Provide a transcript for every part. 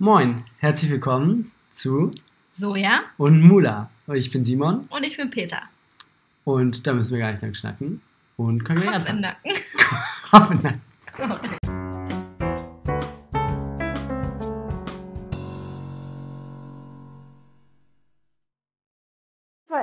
Moin, herzlich willkommen zu Soja und Mula. Ich bin Simon und ich bin Peter. und da müssen wir gar nicht lang schnacken. Und können wir Kopf im anfangen. Nacken. Kopf im Nacken. Sorry.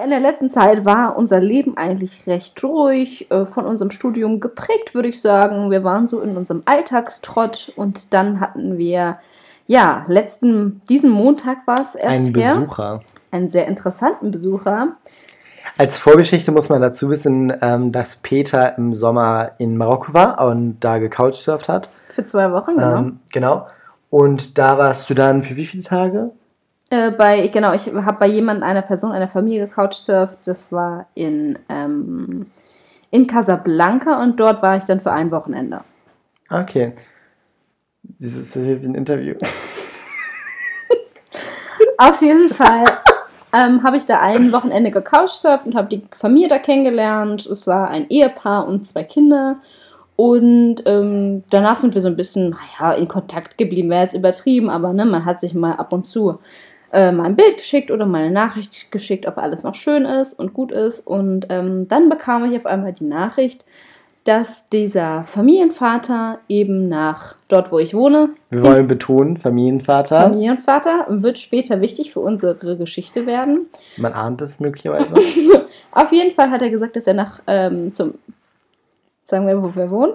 In der letzten Zeit war unser Leben eigentlich recht ruhig, äh, von unserem Studium geprägt, würde ich sagen. Wir waren so in unserem Alltagstrott und dann hatten wir, ja, letzten, diesen Montag war es erst Ein her, Besucher. einen sehr interessanten Besucher. Als Vorgeschichte muss man dazu wissen, ähm, dass Peter im Sommer in Marokko war und da gecouchsurft hat. Für zwei Wochen, genau. Ähm, genau. Und da warst du dann für wie viele Tage? Äh, bei, genau, ich habe bei jemandem, einer Person, einer Familie gecouchsurft. Das war in, ähm, in Casablanca und dort war ich dann für ein Wochenende. Okay. Dieses ist hier wie ein Interview. Auf jeden Fall ähm, habe ich da ein Wochenende gecouchsurft und habe die Familie da kennengelernt. Es war ein Ehepaar und zwei Kinder. Und ähm, danach sind wir so ein bisschen, naja, in Kontakt geblieben. Wäre jetzt übertrieben, aber ne, man hat sich mal ab und zu äh, mal ein Bild geschickt oder mal eine Nachricht geschickt, ob alles noch schön ist und gut ist. Und ähm, dann bekam ich auf einmal die Nachricht, dass dieser Familienvater eben nach dort, wo ich wohne, Wir wollen betonen, Familienvater. Familienvater wird später wichtig für unsere Geschichte werden. Man ahnt es möglicherweise. Auf jeden Fall hat er gesagt, dass er nach ähm, zum, sagen wir, wo wir wohnen,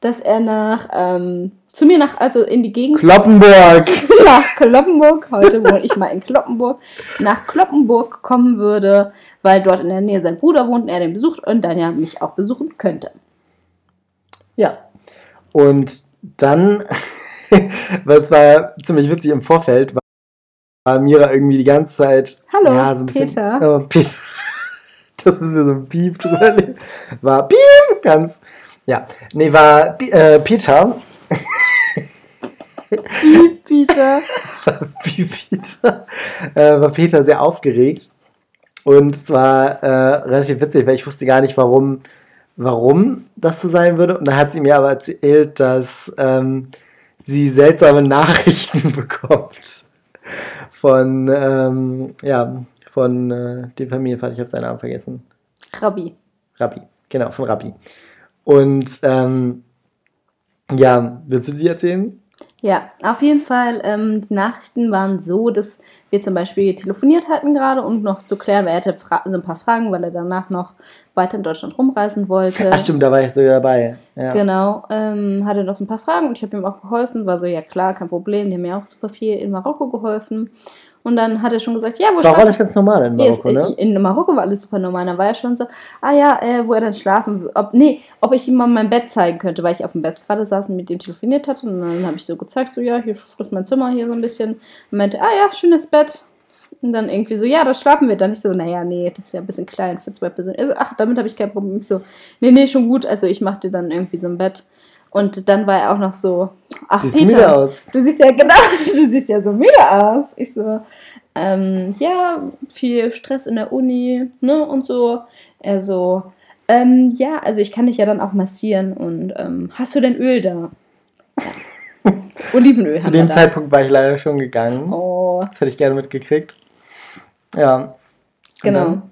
dass er nach ähm, zu mir nach, also in die Gegend Kloppenburg! nach Kloppenburg, heute wohne ich mal in Kloppenburg, nach Kloppenburg kommen würde, weil dort in der Nähe sein Bruder wohnt und er den besucht und dann ja mich auch besuchen könnte. Ja. Und dann, was war ziemlich witzig im Vorfeld, war, Mira irgendwie die ganze Zeit. Hallo, ja, so ein bisschen, Peter. Oh, Peter. Das müssen wir so ein Piep drüber legen. War Piep, ganz. Ja, nee, war äh, Peter. Piep, Peter. Wie Peter. Äh, war Peter sehr aufgeregt. Und es war äh, relativ witzig, weil ich wusste gar nicht, warum, warum das so sein würde. Und dann hat sie mir aber erzählt, dass ähm, sie seltsame Nachrichten bekommt. Von, ähm, ja, von äh, dem Familienvater, ich habe seinen Namen vergessen. Rabbi. Rabbi, genau, von Rabbi. Und ähm, ja, willst du die erzählen? Ja, auf jeden Fall. Ähm, die Nachrichten waren so, dass wir zum Beispiel telefoniert hatten gerade und noch zu klären, weil er hatte Fra so ein paar Fragen, weil er danach noch weiter in Deutschland rumreisen wollte. Ach stimmt, da war ich sogar dabei. Ja. Genau, ähm, hatte noch so ein paar Fragen und ich habe ihm auch geholfen. War so, ja klar, kein Problem. Die haben mir auch super viel in Marokko geholfen. Und dann hat er schon gesagt, ja, wo Das war schlafen- alles ganz normal in Marokko, ne? In Marokko war alles super normal. Dann war er schon so, ah ja, äh, wo er dann schlafen will. Ob, nee, ob ich ihm mal mein Bett zeigen könnte, weil ich auf dem Bett gerade saß und mit ihm telefoniert hatte. Und dann habe ich so gezeigt, so, ja, hier ist mein Zimmer hier so ein bisschen. Und meinte, ah ja, schönes Bett. Und dann irgendwie so, ja, da schlafen wir dann. Ich so, naja, nee, das ist ja ein bisschen klein für zwei Personen. Also, ach, damit habe ich kein Problem. Ich so, nee, nee, schon gut. Also ich mache dir dann irgendwie so ein Bett. Und dann war er auch noch so, ach, Siehst Peter. müde aus. Du siehst ja genau, du siehst ja so müde aus. Ich so, ähm, ja, viel Stress in der Uni, ne, und so. Er so, ähm, ja, also ich kann dich ja dann auch massieren und ähm, hast du denn Öl da? Ja. Olivenöl Zu dem. Zeitpunkt war ich leider schon gegangen. Oh, Das hätte ich gerne mitgekriegt. Ja. Genau.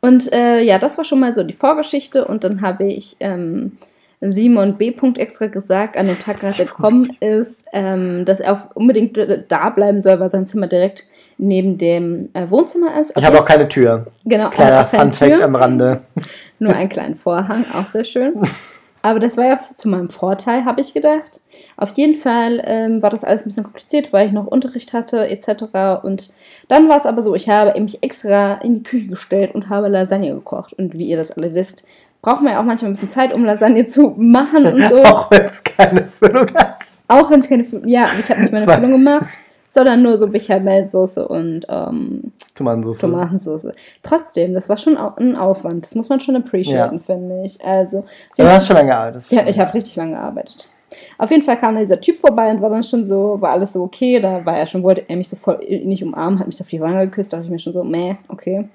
Und äh, ja, das war schon mal so die Vorgeschichte und dann habe ich ähm, Simon B. Extra gesagt, an dem Tag, als er gekommen ist, ähm, dass er auf unbedingt da bleiben soll, weil sein Zimmer direkt neben dem äh, Wohnzimmer ist. Ich habe auch keine Tür. genau, er Kleiner hat auch keine Fun Fact Tür, am Rande. nur einen kleinen Vorhang, auch sehr schön. Aber das war ja zu meinem Vorteil, habe ich gedacht. Auf jeden Fall ähm, war das alles ein bisschen kompliziert, weil ich noch Unterricht hatte etc. Und dann war es aber so, ich habe mich extra in die Küche gestellt und habe Lasagne gekocht. Und wie ihr das alle wisst, braucht man ja auch manchmal ein bisschen Zeit, um Lasagne zu machen und so. Auch wenn es keine Füllung hat. Auch wenn es keine, Fü- ja, ich habe nicht meine. Füllung gemacht, sondern nur so Bechamelsoße und ähm, Tomatensauce. Tomatensauce. Trotzdem, das war schon ein Aufwand. Das muss man schon appreciaten, finde ich. Also, Du hast schon lange gearbeitet. ja, ich habe richtig lange gearbeitet. Auf jeden Fall kam dann dieser Typ vorbei und war dann schon so, war alles so okay. Da war er schon, wollte er mich so voll nicht umarmen, hat mich so auf die Wange geküsst, da dachte ich mir schon so, meh, okay.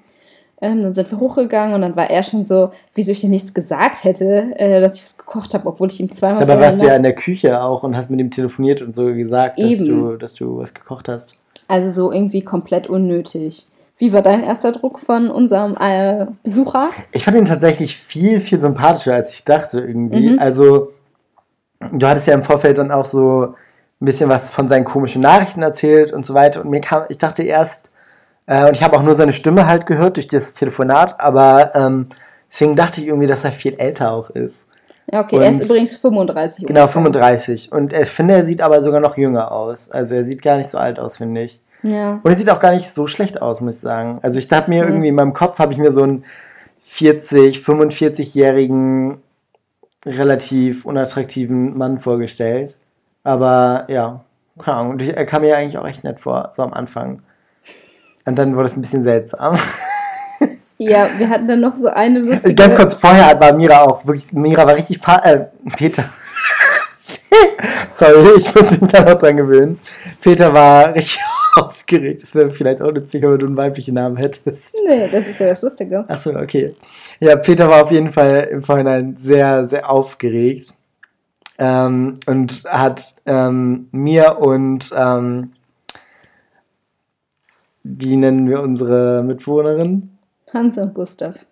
Ähm, dann sind wir hochgegangen und dann war er schon so, wieso ich dir nichts gesagt hätte, äh, dass ich was gekocht habe, obwohl ich ihm zweimal Dabei warst du ja in der Küche auch und hast mit ihm telefoniert und so gesagt, dass Eben. du, dass du was gekocht hast. Also so irgendwie komplett unnötig. Wie war dein erster Druck von unserem äh, Besucher? Ich fand ihn tatsächlich viel, viel sympathischer, als ich dachte irgendwie. Mhm. Also, du hattest ja im Vorfeld dann auch so ein bisschen was von seinen komischen Nachrichten erzählt und so weiter. Und mir kam, ich dachte erst, äh, und ich habe auch nur seine Stimme halt gehört durch das Telefonat, aber ähm, deswegen dachte ich irgendwie, dass er viel älter auch ist. Ja, okay, er ist Und- übrigens 35. Genau, ungefähr. 35. Und ich finde, er sieht aber sogar noch jünger aus. Also er sieht gar nicht so alt aus, finde ich. Ja. Und er sieht auch gar nicht so schlecht aus, muss ich sagen. Also ich habe mir Mhm. irgendwie in meinem Kopf, habe ich mir so einen 40, 45-jährigen, relativ unattraktiven Mann vorgestellt. Aber ja, keine Ahnung. Und er kam mir eigentlich auch echt nett vor, so am Anfang. Und dann wurde es ein bisschen seltsam. ja, wir hatten dann noch so eine lustige... Ganz kurz vorher war Mira auch wirklich, Mira war richtig, pa äh, Peter. Sorry, ich muss mich da noch dran gewöhnen. Peter war richtig aufgeregt. Es wäre vielleicht auch nützlicher, wenn du einen weiblichen Namen hättest. Nee, das ist ja das Lustige. Achso, okay. Ja, Peter war auf jeden Fall im Vorhinein sehr, sehr aufgeregt. Ähm, und hat ähm, mir und ähm, wie nennen wir unsere Mitbewohnerin? Hans und Gustav.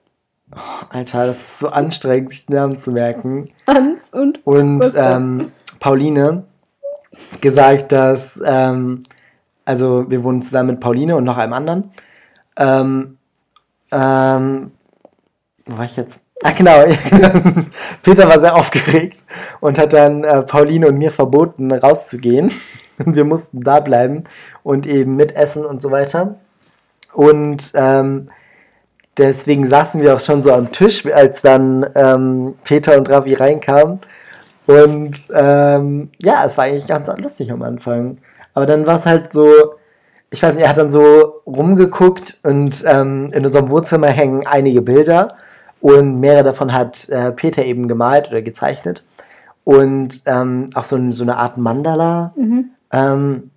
Alter, das ist so anstrengend, sich den Namen zu merken. Hans und... Und Gustav. ähm, Pauline gesagt, dass, ähm, also wir wohnen zusammen mit Pauline und noch einem anderen. Ähm, ähm, wo war ich jetzt? Ah, genau. Peter war sehr aufgeregt und hat dann äh, Pauline und mir verboten, rauszugehen. Wir mussten da bleiben und eben mitessen und so weiter. Und ähm, deswegen saßen wir auch schon so am Tisch, als dann ähm, Peter und Ravi reinkamen. Und ähm, ja, es war eigentlich ganz lustig am Anfang. Aber dann war es halt so, ich weiß nicht, er hat dann so rumgeguckt und ähm, in unserem Wohnzimmer hängen einige Bilder und mehrere davon hat äh, Peter eben gemalt oder gezeichnet. Und ähm, auch so, so eine Art Mandala. Mhm. Ähm,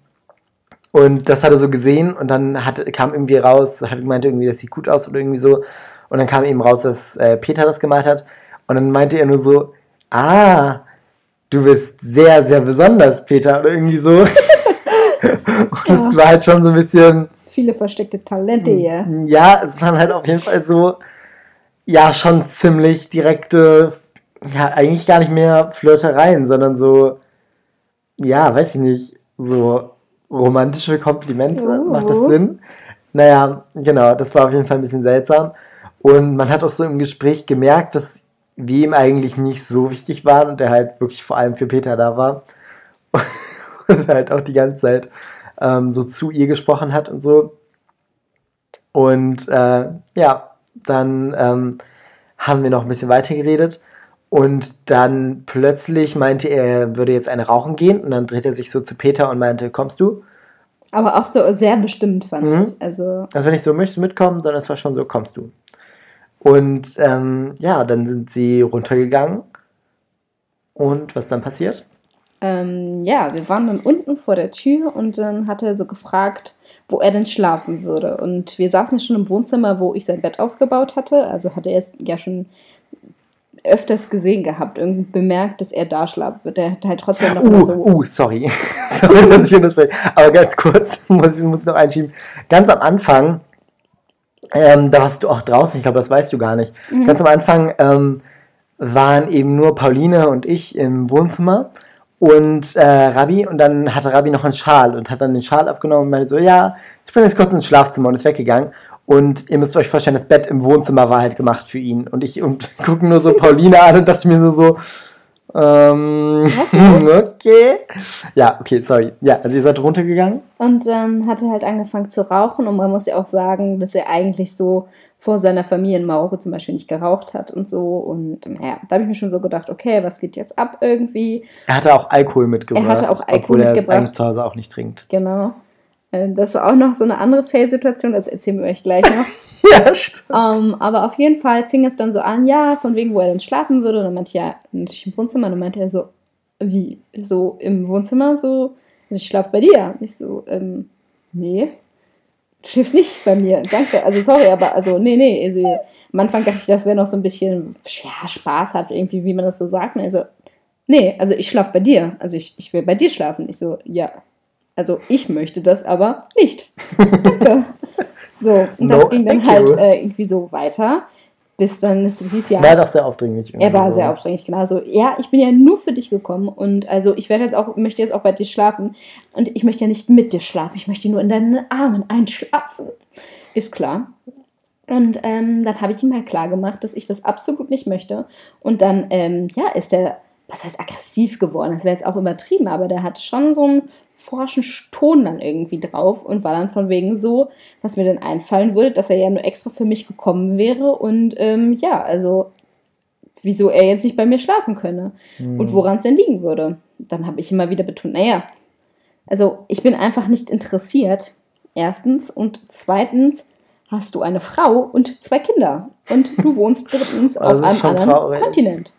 und das hat er so gesehen und dann hat, kam irgendwie raus, hat gemeint irgendwie, das sieht gut aus oder irgendwie so. Und dann kam eben raus, dass äh, Peter das gemalt hat. Und dann meinte er nur so, ah, du bist sehr, sehr besonders, Peter. Oder irgendwie so. und das war halt schon so ein bisschen, Viele versteckte Talente hier. ja, es waren halt auf jeden Fall so, ja, schon ziemlich direkte, ja, eigentlich gar nicht mehr Flirtereien, sondern so, ja, weiß ich nicht, so romantische Komplimente. Oh. Macht das Sinn? Naja, genau, das war auf jeden Fall ein bisschen seltsam. Und man hat auch so im Gespräch gemerkt, dass wir ihm eigentlich nicht so wichtig waren und er halt wirklich vor allem für Peter da war. Und halt auch die ganze Zeit ähm, so zu ihr gesprochen hat und so. Und äh, ja, dann ähm, haben wir noch ein bisschen weiter geredet. Und dann plötzlich meinte er, er würde jetzt eine rauchen gehen. Und dann dreht er sich so zu Peter und meinte, kommst du? Aber auch so sehr bestimmt, fand Mhm. ich. Also, Also wenn ich so möchte mitkommen, sondern es war schon so, kommst du. Und ähm, ja, dann sind sie runtergegangen. Und was dann passiert? ähm, ja, wir waren dann unten vor der Tür und dann hat er so gefragt, wo er denn schlafen würde. Und wir saßen schon im Wohnzimmer, wo ich sein Bett aufgebaut hatte. Also hatte er es ja schon öfters gesehen gehabt, irgendwie bemerkt, dass er da schlafen wird. Er hat halt trotzdem noch Uh, so. uh, sorry. sorry, dass ich unterspreche. Aber ganz kurz, muss ich, muss ich noch einschieben. Ganz am Anfang, ähm, da warst du auch draußen, ich glaube, das weißt du gar nicht. Mhm. Ganz am Anfang ähm, waren eben nur Pauline und ich im Wohnzimmer und äh, Rabi und dann hatte Rabi noch einen Schal und hat dann den Schal abgenommen und meinte so, ja, ich bin jetzt kurz ins Schlafzimmer und ist weggegangen. Und ihr müsst euch vorstellen, das Bett im Wohnzimmer war halt gemacht für ihn. Und ich und gucke nur so Pauline an und dachte mir nur so, ähm, okay. Ja, okay, sorry. Ja, also ihr seid runtergegangen. Und dann hat er halt angefangen zu rauchen und man muss ja auch sagen, dass er eigentlich so vor seiner Familie in Marokko zum Beispiel nicht geraucht hat und so. Und naja, da habe ich mir schon so gedacht, okay, was geht jetzt ab irgendwie? Er hatte auch Alkohol mitgebracht. Er hatte auch Alkohol obwohl er mitgebracht. eigentlich zu Hause auch nicht trinkt. Genau. Ähm, Das war auch noch so eine andere Fail-Situation, das erzählen wir euch gleich noch. Ja, stimmt. Ähm, aber auf jeden Fall fing es dann so an, ja, von wegen, wo er denn schlafen würde. Und dann meinte ich, ja, natürlich im Wohnzimmer. Und dann meinte er so, wie, so im Wohnzimmer so, also ich schlafe bei dir. Und ich so, ähm, nee. du schläfst nicht bei mir, danke. Also sorry, aber also, nee, nee. Also, am Anfang dachte ich, das wäre noch so ein bisschen ja, spaßhaft, irgendwie, wie man das so sagt. Und also, nee, also ich schlafe bei dir. Also ich, ich will bei dir schlafen. Ich so, ja. Also ich möchte das aber nicht. Danke. So, und das No, ging dann halt äh, irgendwie so weiter, bis dann es hieß ja. War doch sehr aufdringlich. Er war irgendwie sehr so. aufdringlich, genau. So, ja, ich bin ja nur für dich gekommen und also ich werde jetzt auch, möchte jetzt auch bei dir schlafen und ich möchte ja nicht mit dir schlafen, ich möchte nur in deinen Armen einschlafen. Ist klar. Und ähm, dann habe ich ihm halt klar gemacht, dass ich das absolut nicht möchte. Und dann, ähm, ja, ist er, was heißt aggressiv geworden? Das wäre jetzt auch übertrieben, aber der hatte schon so einen forschen Ton dann irgendwie drauf und war dann von wegen so, was mir denn einfallen würde, dass er ja nur extra für mich gekommen wäre und ähm, ja, also wieso er jetzt nicht bei mir schlafen könne Hm. und woran es denn liegen würde. Dann habe ich immer wieder betont, naja, also ich bin einfach nicht interessiert, erstens und zweitens hast du eine Frau und zwei Kinder und du wohnst drittens Das auf einem anderen traurig. Kontinent.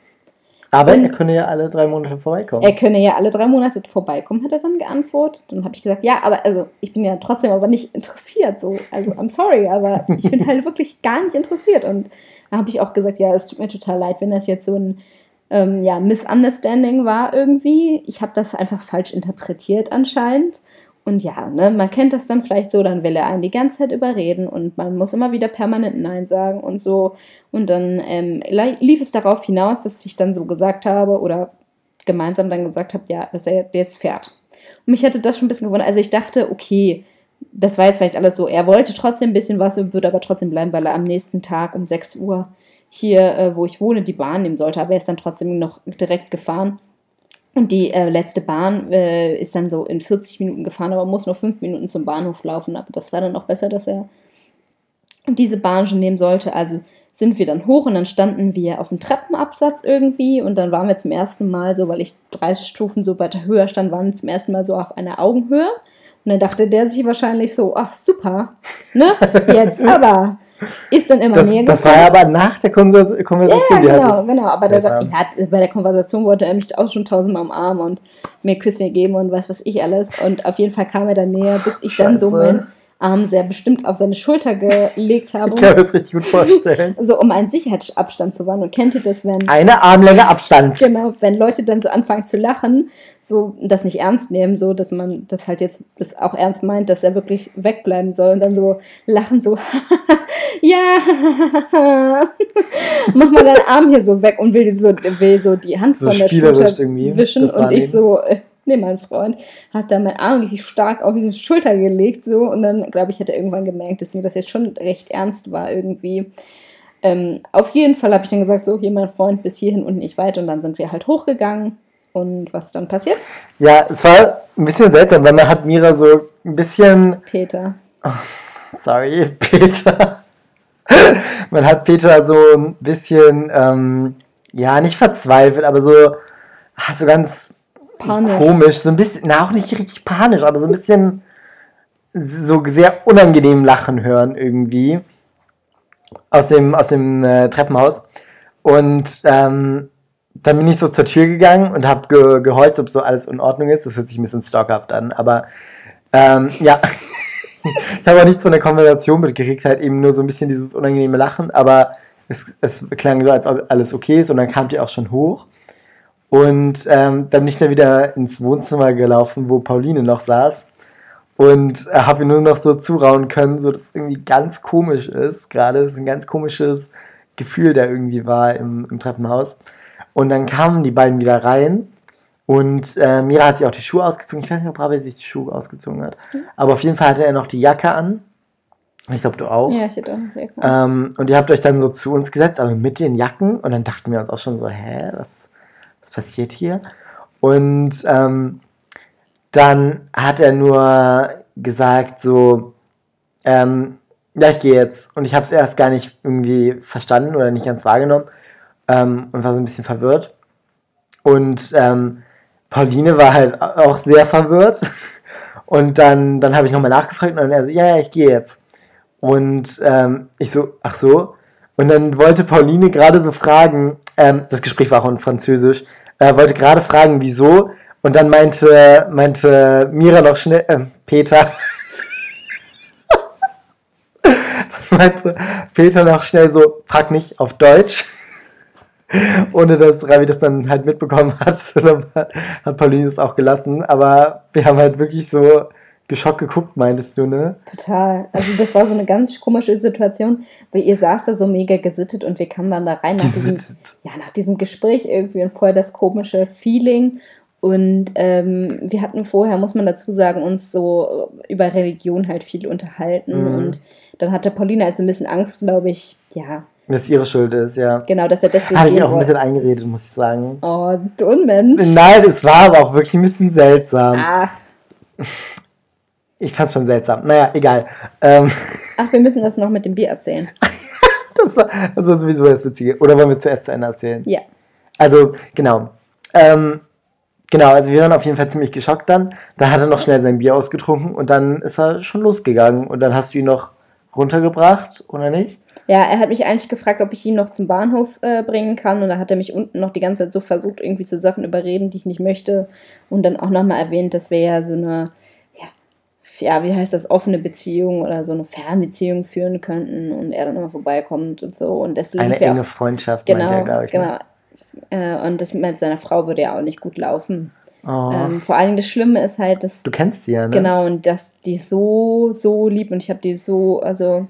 Aber er könne ja alle drei Monate vorbeikommen. Er könne ja alle drei Monate vorbeikommen, hat er dann geantwortet. Dann habe ich gesagt, ja, aber also ich bin ja trotzdem aber nicht interessiert. So, also I'm sorry, aber ich bin halt wirklich gar nicht interessiert. Und da habe ich auch gesagt, ja, es tut mir total leid, wenn das jetzt so ein ähm, ja, Misunderstanding war irgendwie. Ich habe das einfach falsch interpretiert anscheinend. Und ja, ne, man kennt das dann vielleicht so, dann will er einen die ganze Zeit überreden und man muss immer wieder permanent Nein sagen und so. Und dann ähm, li- lief es darauf hinaus, dass ich dann so gesagt habe oder gemeinsam dann gesagt habe, ja, dass er jetzt fährt. Und mich hätte das schon ein bisschen gewundert. Also ich dachte, okay, das war jetzt vielleicht alles so. Er wollte trotzdem ein bisschen was, würde aber trotzdem bleiben, weil er am nächsten Tag um 6 Uhr hier, äh, wo ich wohne, die Bahn nehmen sollte. Aber er ist dann trotzdem noch direkt gefahren. Und die äh, letzte Bahn äh, ist dann so in 40 Minuten gefahren, aber muss noch 5 Minuten zum Bahnhof laufen. Aber das war dann auch besser, dass er diese Bahn schon nehmen sollte. Also sind wir dann hoch und dann standen wir auf dem Treppenabsatz irgendwie und dann waren wir zum ersten Mal so, weil ich drei Stufen so weiter höher stand, waren wir zum ersten Mal so auf einer Augenhöhe. Und dann dachte der sich wahrscheinlich so, ach super, ne? Jetzt aber. Ist dann immer das, näher das war ja aber nach der Konver- ja, Konversation, ja, genau, genau. Aber der, Seltsam. er hat, bei der Konversation wollte er mich auch schon tausendmal umarmen und mir Küsse geben und was weiß ich alles. Und auf jeden Fall kam er dann näher, bis ich dann so Scheiße. Arm sehr bestimmt auf seine Schulter gelegt habe. Ich kann mir das richtig gut vorstellen. so um einen Sicherheitsabstand zu wahren. Und kennt ihr das, wenn, Eine Armlänge Abstand. genau, wenn Leute dann so anfangen zu lachen, so das nicht ernst nehmen, so dass man das halt jetzt das auch ernst meint, dass er wirklich wegbleiben soll und dann so lachen, so, ja, mach mal deinen Arm hier so weg und will so, will so die Hand So von der Schulter wischen und ich so, äh, nee, mein Freund, hat dann meinen Arm richtig stark auf diese Schulter gelegt, so, und dann, glaube ich, hat er irgendwann gemerkt, dass mir das jetzt schon recht ernst war irgendwie. Ähm, auf jeden Fall habe ich dann gesagt, so, hier mein Freund, bis hierhin und nicht weiter. Und dann sind wir halt hochgegangen. Und was dann passiert? Ja, es war ein bisschen seltsam, weil man hat Mira so ein bisschen, Peter. sorry, Peter. Man hat Peter so ein bisschen, ähm, ja, nicht verzweifelt, aber so, ah, so ganz Panisch. komisch, so ein bisschen, na, auch nicht richtig panisch, aber so ein bisschen so sehr unangenehm lachen hören irgendwie aus dem, aus dem äh, Treppenhaus. Und ähm, dann bin ich so zur Tür gegangen und habe ge gehorcht, ob so alles in Ordnung ist. Das hört sich ein bisschen stalkerhaft an, aber ähm, ja. ich habe auch nichts von der Konversation mitgekriegt, halt eben nur so ein bisschen dieses unangenehme Lachen, aber es, es klang so, als ob alles okay ist und dann kam die auch schon hoch. Und ähm, dann bin ich dann wieder ins Wohnzimmer gelaufen, wo Pauline noch saß. Und äh, habe ihr nur noch so zurauen können, so dass es irgendwie ganz komisch ist. Gerade ist ein ganz komisches Gefühl, der irgendwie war im, im Treppenhaus. Und dann kamen die beiden wieder rein. Und äh, Mira hat sich auch die Schuhe ausgezogen. Ich weiß nicht, ob Ravi sich die Schuhe ausgezogen hat. Aber auf jeden Fall hatte er noch die Jacke an. Ich glaube, du auch. Ja, ich hätte auch. Ähm, und ihr habt euch dann so zu uns gesetzt, aber mit den Jacken. Und dann dachten wir uns auch schon so, hä, was passiert hier? Und ähm, dann hat er nur gesagt so, ähm, ja, ich gehe jetzt. Und ich habe es erst gar nicht irgendwie verstanden oder nicht ganz wahrgenommen ähm, und war so ein bisschen verwirrt. Und ähm, Pauline war halt auch sehr verwirrt. Und dann, dann habe ich nochmal nachgefragt und dann er so, ja, ja, ich gehe jetzt. Und ähm, ich so, ach so. Und dann wollte Pauline gerade so fragen, ähm, das Gespräch war auch in Französisch, äh, wollte gerade fragen, wieso. Und dann meinte, meinte Mira noch schnell, ähm, Peter. meinte Peter noch schnell so, frag nicht auf Deutsch. Ohne dass Ravi das dann halt mitbekommen hat. Dann hat Pauline es auch gelassen. Aber wir haben halt wirklich so geschockt geguckt, meintest du, ne? Total. Also das war so eine ganz komische Situation, weil ihr saß da so mega gesittet und wir kamen dann da rein nach diesem, ja, nach diesem Gespräch irgendwie und voll das komische Feeling. Und ähm, wir hatten vorher, muss man dazu sagen, uns so über Religion halt viel unterhalten. Mhm. Und dann hatte Pauline also ein bisschen Angst, glaube ich, ja, Dass ihre Schuld ist, ja. genau, dass er deswegen Habe ich auch ein bisschen eingeredet, muss ich sagen. Oh, du Unmensch. Nein, es war aber auch wirklich ein bisschen seltsam. Ach, Ich fand's schon seltsam. Naja, egal. Ähm, ach, wir müssen das noch mit dem Bier erzählen. das, war, das war sowieso das Witzige. Oder wollen wir zuerst zu Ende erzählen? Ja. Also, genau. Ähm, genau, also wir waren auf jeden Fall ziemlich geschockt dann. Da hat er noch schnell sein Bier ausgetrunken und dann ist er schon losgegangen. Und dann hast du ihn noch runtergebracht, oder nicht? Ja, er hat mich eigentlich gefragt, ob ich ihn noch zum Bahnhof äh, bringen kann. Und da hat er mich unten noch die ganze Zeit so versucht, irgendwie zu Sachen überreden, die ich nicht möchte. Und dann auch nochmal erwähnt, dass wir ja so eine, ja, wie heißt das, offene Beziehung oder so eine Fernbeziehung führen könnten und er dann immer vorbeikommt und so. Und das Eine enge auch, Freundschaft, genau, meint er, glaube ich. ne? genau. Äh, und das mit seiner Frau würde ja auch nicht gut laufen. Oh, Ähm, vor allen Dingen das Schlimme ist halt, dass du kennst sie ja, ne? Genau, und dass die so, so lieb und ich habe die so, also,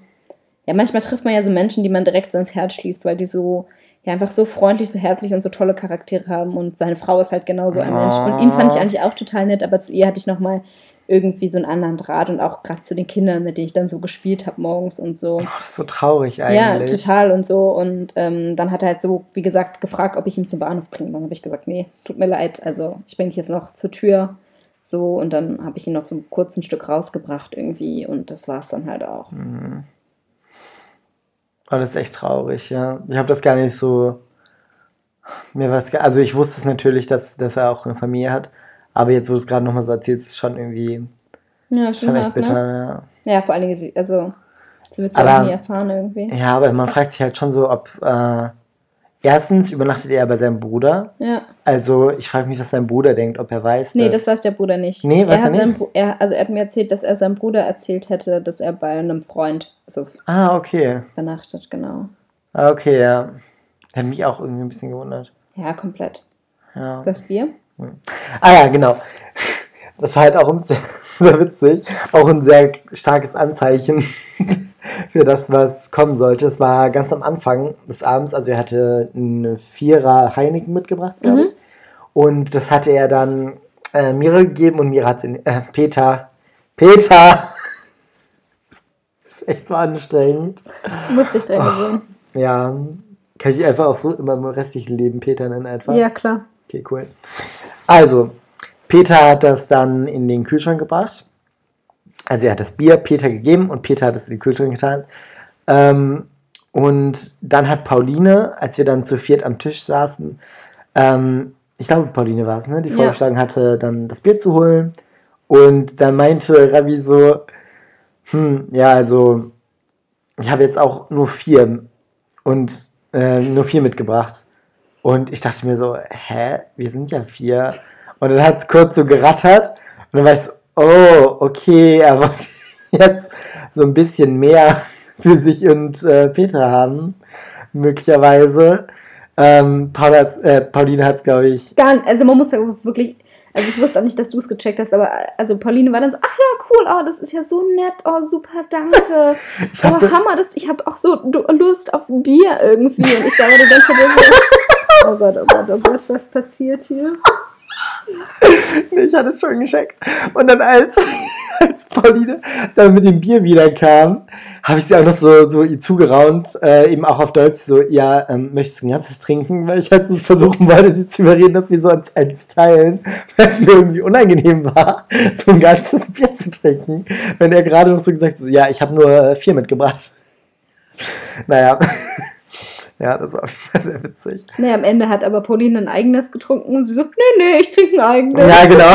ja, manchmal trifft man ja so Menschen, die man direkt so ins Herz schließt, weil die so, ja, einfach so freundlich, so herzlich und so tolle Charaktere haben und seine Frau ist halt genauso ein Mensch. Und ihn fand ich Oh. eigentlich auch total nett, aber zu ihr hatte ich nochmal irgendwie so einen anderen Draht und auch gerade zu den Kindern, mit denen ich dann so gespielt habe morgens und so. Oh, das ist so traurig Ja, eigentlich. total und so. Und ähm, dann hat er halt so, wie gesagt, gefragt, ob ich ihn zum Bahnhof bringe. Dann habe ich gesagt, nee, tut mir leid. Also ich bringe dich jetzt noch zur Tür. So, und dann habe ich ihn noch so ein kurzes Stück rausgebracht irgendwie. Und das war es dann halt auch. Mhm. Oh, das ist echt traurig, ja. Ich habe das gar nicht so. Mir war das also ich wusste es natürlich, dass, dass er auch eine Familie hat, aber jetzt, wo du es gerade nochmal so erzählst, ist es schon irgendwie Ja, schon echt hart, bitter. Ne? Ja, vor allen Dingen, also, das wird auch nie erfahren irgendwie. Ja. ja, aber man fragt sich halt schon so, ob äh, erstens übernachtet er bei seinem Bruder. Ja. Also ich frage mich, was sein Bruder denkt, ob er weiß. Nee, das weiß der Bruder nicht. Nee, weiß er hat seinem nicht? Er, also er hat mir erzählt, dass er seinem Bruder erzählt hätte, dass er bei einem Freund so Ah, okay. übernachtet, genau. Ah, okay, ja. Hätte mich auch irgendwie ein bisschen gewundert. Ja, komplett. Ja. Das Bier? Ah ja, genau. Das war halt auch sehr, sehr witzig. Auch ein sehr starkes Anzeichen für das, was kommen sollte. Es war ganz am Anfang des Abends, also er hatte eine Vierer Heineken mitgebracht, glaube Mhm. ich. Und das hatte er dann äh, Mira gegeben und Mira hat es in. Äh, Peter. Peter! Das ist echt so anstrengend. Du musst dich dran gewöhnen. Ja. Kann ich einfach auch so immer im restlichen Leben Peter nennen einfach? Ja, klar. Okay, cool. Also, Peter hat das dann in den Kühlschrank gebracht. Also er hat das Bier Peter gegeben und Peter hat es in den Kühlschrank getan. Ähm, und dann hat Pauline, als wir dann zu viert am Tisch saßen, ähm, ich glaube Pauline war es, ne, die Ja. vorgeschlagen hatte, dann das Bier zu holen. Und dann meinte Ravi so, hm, ja, also ich habe jetzt auch nur vier und äh, nur vier mitgebracht. Und ich dachte mir so, hä, wir sind ja vier. Und dann hat es kurz so gerattert. Und dann war ich so, oh, okay, er wollte jetzt so ein bisschen mehr für sich und äh, Peter haben. Möglicherweise. Ähm, Paul hat's- äh, Pauline hat es, glaube ich. Gar nicht, also man muss ja wirklich, also ich wusste auch nicht, dass du es gecheckt hast, aber also Pauline war dann so, ach ja, cool, oh, das ist ja so nett, oh, super, danke. Ich Oh, Hammer, das, ich habe auch so Lust auf Bier irgendwie. Und ich die ganze Zeit so, oh Gott, oh Gott, oh Gott, was passiert hier? Ich hatte es schon gecheckt. Und dann als, als Pauline dann mit dem Bier wiederkam, habe ich sie auch noch so, so ihr zugeraunt, äh, eben auch auf Deutsch, so, ja, ähm, möchtest du ein ganzes trinken? Weil ich halt versuchen wollte, sie zu überreden, dass wir so eins, eins teilen, weil es mir irgendwie unangenehm war, so ein ganzes Bier zu trinken. Wenn er gerade noch so gesagt hat, so, ja, ich habe nur äh, vier mitgebracht. Naja. Ja, das war auf jeden Fall sehr witzig. Nee, am Ende hat aber Pauline ein eigenes getrunken und sie so, nee, nee, ich trinke ein eigenes. Ja, genau.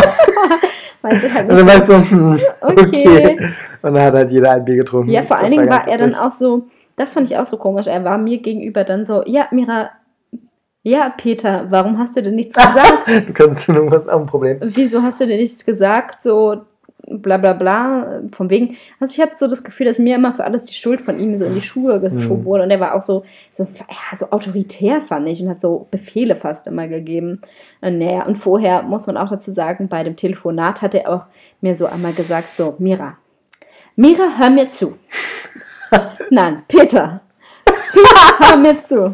Halt Und dann war so, hm, Okay. okay. Und dann hat halt jeder ein Bier getrunken. Ja, vor Das allen Dingen ganz war er dann auch so, das fand ich auch so komisch, er war mir gegenüber dann so, ja, Mira, ja, Peter, warum hast du denn nichts gesagt? Du kannst du irgendwas am Problem. Wieso hast du denn nichts gesagt? So, bla bla bla, von wegen. Also ich habe so das Gefühl, dass mir immer für alles die Schuld von ihm so in die Schuhe geschoben wurde. Und er war auch so, so, ja, so autoritär, fand ich, und hat so Befehle fast immer gegeben. Und, naja, und vorher muss man auch dazu sagen, bei dem Telefonat hat er auch mir so einmal gesagt, so, Mira, Mira, hör mir zu. Nein, Peter. Peter, hör mir zu.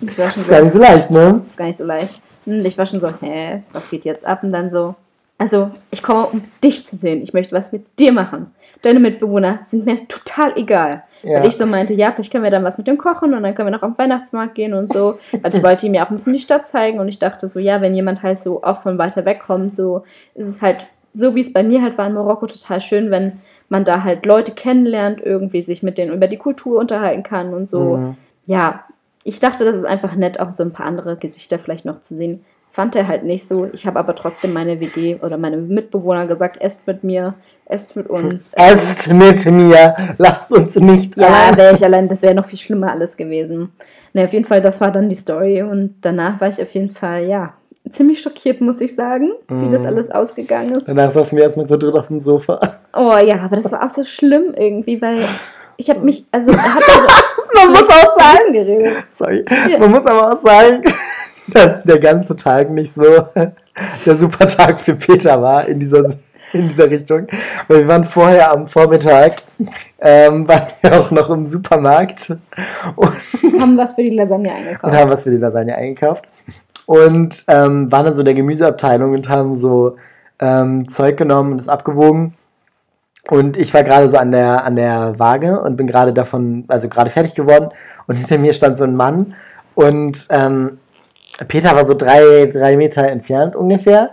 Ich war schon Ist gar nicht so leicht, ne? ist gar nicht so leicht. Und ich war schon so, hä, was geht jetzt ab? Und dann so, also ich komme, um dich zu sehen. Ich möchte was mit dir machen. Deine Mitbewohner sind mir total egal. Ja. Weil ich so meinte, ja, vielleicht können wir dann was mit dem kochen und dann können wir noch auf den Weihnachtsmarkt gehen und so. Also ich wollte ihm ja auch ein bisschen die Stadt zeigen und ich dachte so, ja, wenn jemand halt so auch von weiter weg kommt, so ist es halt, so wie es bei mir halt war in Marokko, total schön, wenn man da halt Leute kennenlernt, irgendwie sich mit denen über die Kultur unterhalten kann und so Mhm. ja, ich dachte, das ist einfach nett, auch so ein paar andere Gesichter vielleicht noch zu sehen. Fand er halt nicht so. Ich habe aber trotzdem meine WG oder meine Mitbewohner gesagt, esst mit mir, esst mit uns. Ähm, Esst mit mir, lasst uns nicht Ja, wäre ich allein, das wäre noch viel schlimmer alles gewesen. Ne, auf jeden Fall, das war dann die Story und danach war ich auf jeden Fall, ja, ziemlich schockiert, muss ich sagen, wie das Mhm. alles ausgegangen ist. Danach saßen wir erstmal so dritt auf dem Sofa. Oh ja, aber das war auch so schlimm irgendwie, weil ich habe mich, also er hat also Man muss auch sagen, geredet. sorry, Ja. man muss aber auch sagen, dass der ganze Tag nicht so der super Tag für Peter war in dieser, in dieser Richtung. Weil wir waren vorher am Vormittag, ähm, waren wir auch noch im Supermarkt und Haben was für die Lasagne und eingekauft. haben was für die Lasagne eingekauft. Und ähm, waren dann so in der Gemüseabteilung und haben so ähm, Zeug genommen und es abgewogen. Und ich war gerade so an der, an der Waage und bin gerade davon, also gerade fertig geworden. Und hinter mir stand so ein Mann. Und ähm, Peter war so drei, drei Meter entfernt ungefähr.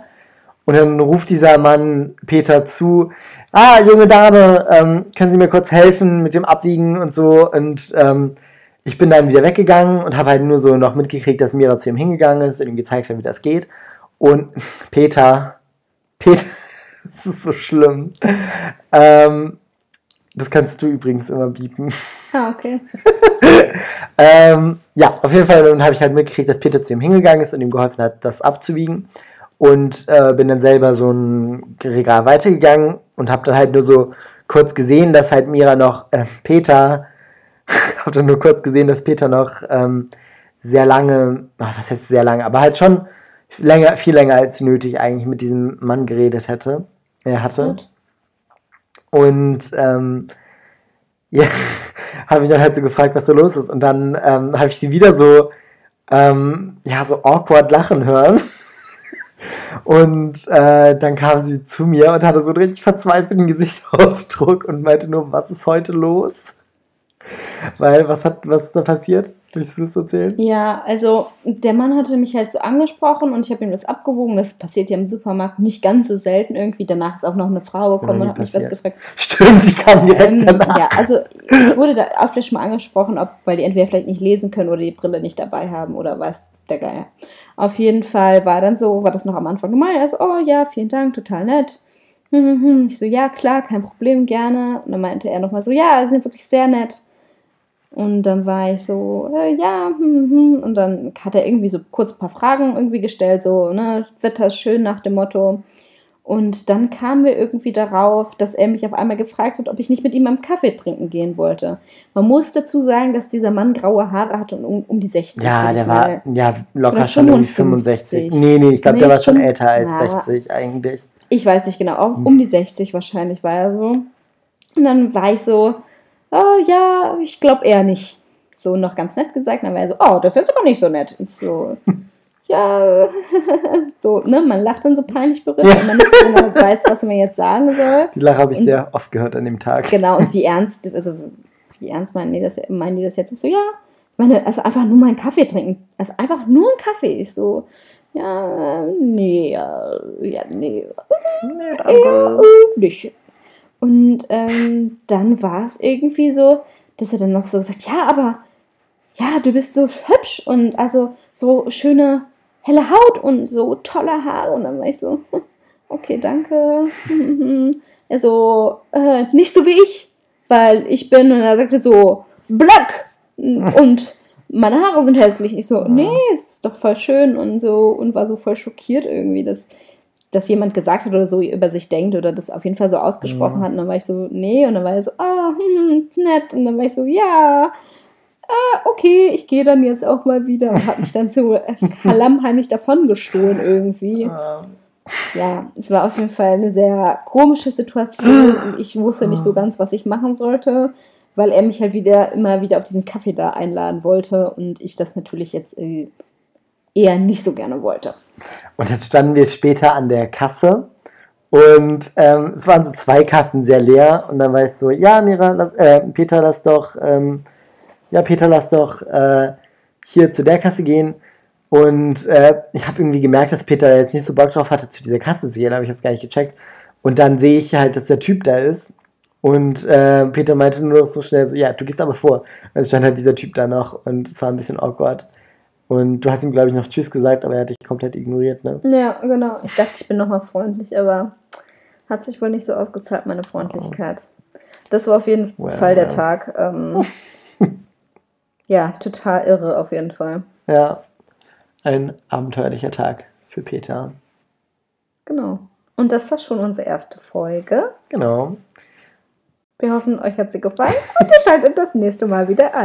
Und dann ruft dieser Mann Peter zu, ah, junge Dame, ähm, können Sie mir kurz helfen mit dem Abwiegen und so. Und ähm, ich bin dann wieder weggegangen und habe halt nur so noch mitgekriegt, dass Mira zu ihm hingegangen ist und ihm gezeigt hat, wie das geht. Und Peter, Peter, das ist so schlimm. Ähm, das kannst du übrigens immer bieten. Ah, okay. Ähm, ja, auf jeden Fall dann habe ich halt mitgekriegt, dass Peter zu ihm hingegangen ist und ihm geholfen hat, das abzuwiegen. Und äh, bin dann selber so ein Regal weitergegangen und habe dann halt nur so kurz gesehen, dass halt Mira noch, äh, Peter, habe dann nur kurz gesehen, dass Peter noch ähm, sehr lange, ach, was heißt sehr lange, aber halt schon länger, viel länger als nötig eigentlich mit diesem Mann geredet hätte. Er hatte. Gut. Und ähm, ja, habe ich dann halt so gefragt, was so los ist. Und dann ähm, habe ich sie wieder so, ähm, ja, so awkward lachen hören. Und äh, dann kam sie zu mir und hatte so einen richtig verzweifelten Gesichtsausdruck und meinte nur, was ist heute los? Weil, was hat, was ist da passiert? Willst du das erzählen? Ja, also der Mann hatte mich halt so angesprochen und ich habe ihm das abgewogen. Das passiert ja im Supermarkt nicht ganz so selten irgendwie. Danach ist auch noch eine Frau gekommen und hat mich was gefragt. Stimmt, die kam direkt Ähm, danach. ja, also ich wurde da öfter schon mal angesprochen, ob, weil die entweder vielleicht nicht lesen können oder die Brille nicht dabei haben oder weiß der Geier. Auf jeden Fall war dann so, war das noch am Anfang normal. Er so, oh ja, vielen Dank, total nett. Hm, hm, hm. Ich so, ja, klar, kein Problem, gerne. Und dann meinte er nochmal so, ja, sie sind wirklich sehr nett. Und dann war ich so, äh, ja, hm, hm. und dann hat er irgendwie so kurz ein paar Fragen irgendwie gestellt, so, ne, Wetter ist schön nach dem Motto. Und dann kamen wir irgendwie darauf, dass er mich auf einmal gefragt hat, ob ich nicht mit ihm am Kaffee trinken gehen wollte. Man muss dazu sagen, dass dieser Mann graue Haare hatte und um, um die 60. Ja, der war ja locker schon irgendwie 55. 65. Nee, nee, ich glaube, Nee, der war schon älter als Ja. 60 eigentlich. Ich weiß nicht genau, auch um die 60 wahrscheinlich war er so. Und dann war ich so, oh ja, ich glaube eher nicht. So noch ganz nett gesagt. Dann war er so, oh, das ist jetzt aber nicht so nett. Und so, ja, so, ne, man lacht dann so peinlich berührt, Ja. weil man nicht so genau weiß, was man jetzt sagen soll. Die Lache habe ich Und- sehr oft gehört an dem Tag. Genau, und wie ernst, also wie ernst meinen die das, meinen die das jetzt? Ich so, ja, ich meine, also einfach nur mal einen Kaffee trinken. Also einfach nur einen Kaffee. Ich so, ja, nee, ja, ja nee, Nee, eher nicht. Und ähm, dann war es irgendwie so, dass er dann noch so gesagt, ja, aber ja, du bist so hübsch und also so schöne helle Haut und so tolle Haare. Und dann war ich so, okay, danke. er so, äh, nicht so wie ich, weil ich bin, und er sagte so, black und meine Haare sind hässlich. Ich so, nee, es ist doch voll schön und so und war so voll schockiert irgendwie, dass das jemand gesagt hat oder so über sich denkt oder das auf jeden Fall so ausgesprochen Mhm. hat. Und dann war ich so, nee. Und dann war er so, ah, hm, nett. Und dann war ich so, ja, ah, okay, ich gehe dann jetzt auch mal wieder. Und habe mich dann so klammheinig davon gestohlen irgendwie. Ähm, Ja, es war auf jeden Fall eine sehr komische Situation und ich wusste nicht so ganz, was ich machen sollte, weil er mich halt wieder immer wieder auf diesen Kaffee da einladen wollte und ich das natürlich jetzt äh, eher nicht so gerne wollte. Und jetzt standen wir später an der Kasse und ähm, es waren so zwei Kassen sehr leer und dann war ich so, ja, Mira, lass, äh, Peter, lass doch, ähm, ja, Peter, lass doch äh, hier zu der Kasse gehen. Und äh, ich habe irgendwie gemerkt, dass Peter jetzt nicht so Bock drauf hatte, zu dieser Kasse zu gehen, aber ich habe es gar nicht gecheckt. Und dann sehe ich halt, dass der Typ da ist. Und äh, Peter meinte nur noch so schnell so, ja, du gehst aber vor. Also stand halt dieser Typ da noch und es war ein bisschen awkward. Und du hast ihm, glaube ich, noch Tschüss gesagt, aber er hat dich komplett ignoriert, ne? Ja, genau. Ich dachte, ich bin nochmal freundlich, aber hat sich wohl nicht so ausgezahlt, meine Freundlichkeit. Das war auf jeden Well, Fall der well. Tag. Ähm, ja, total irre auf jeden Fall. Ja, ein abenteuerlicher Tag für Peter. Genau. Und das war schon unsere erste Folge. Genau. Wir hoffen, euch hat sie gefallen und ihr schaltet das nächste Mal wieder ein.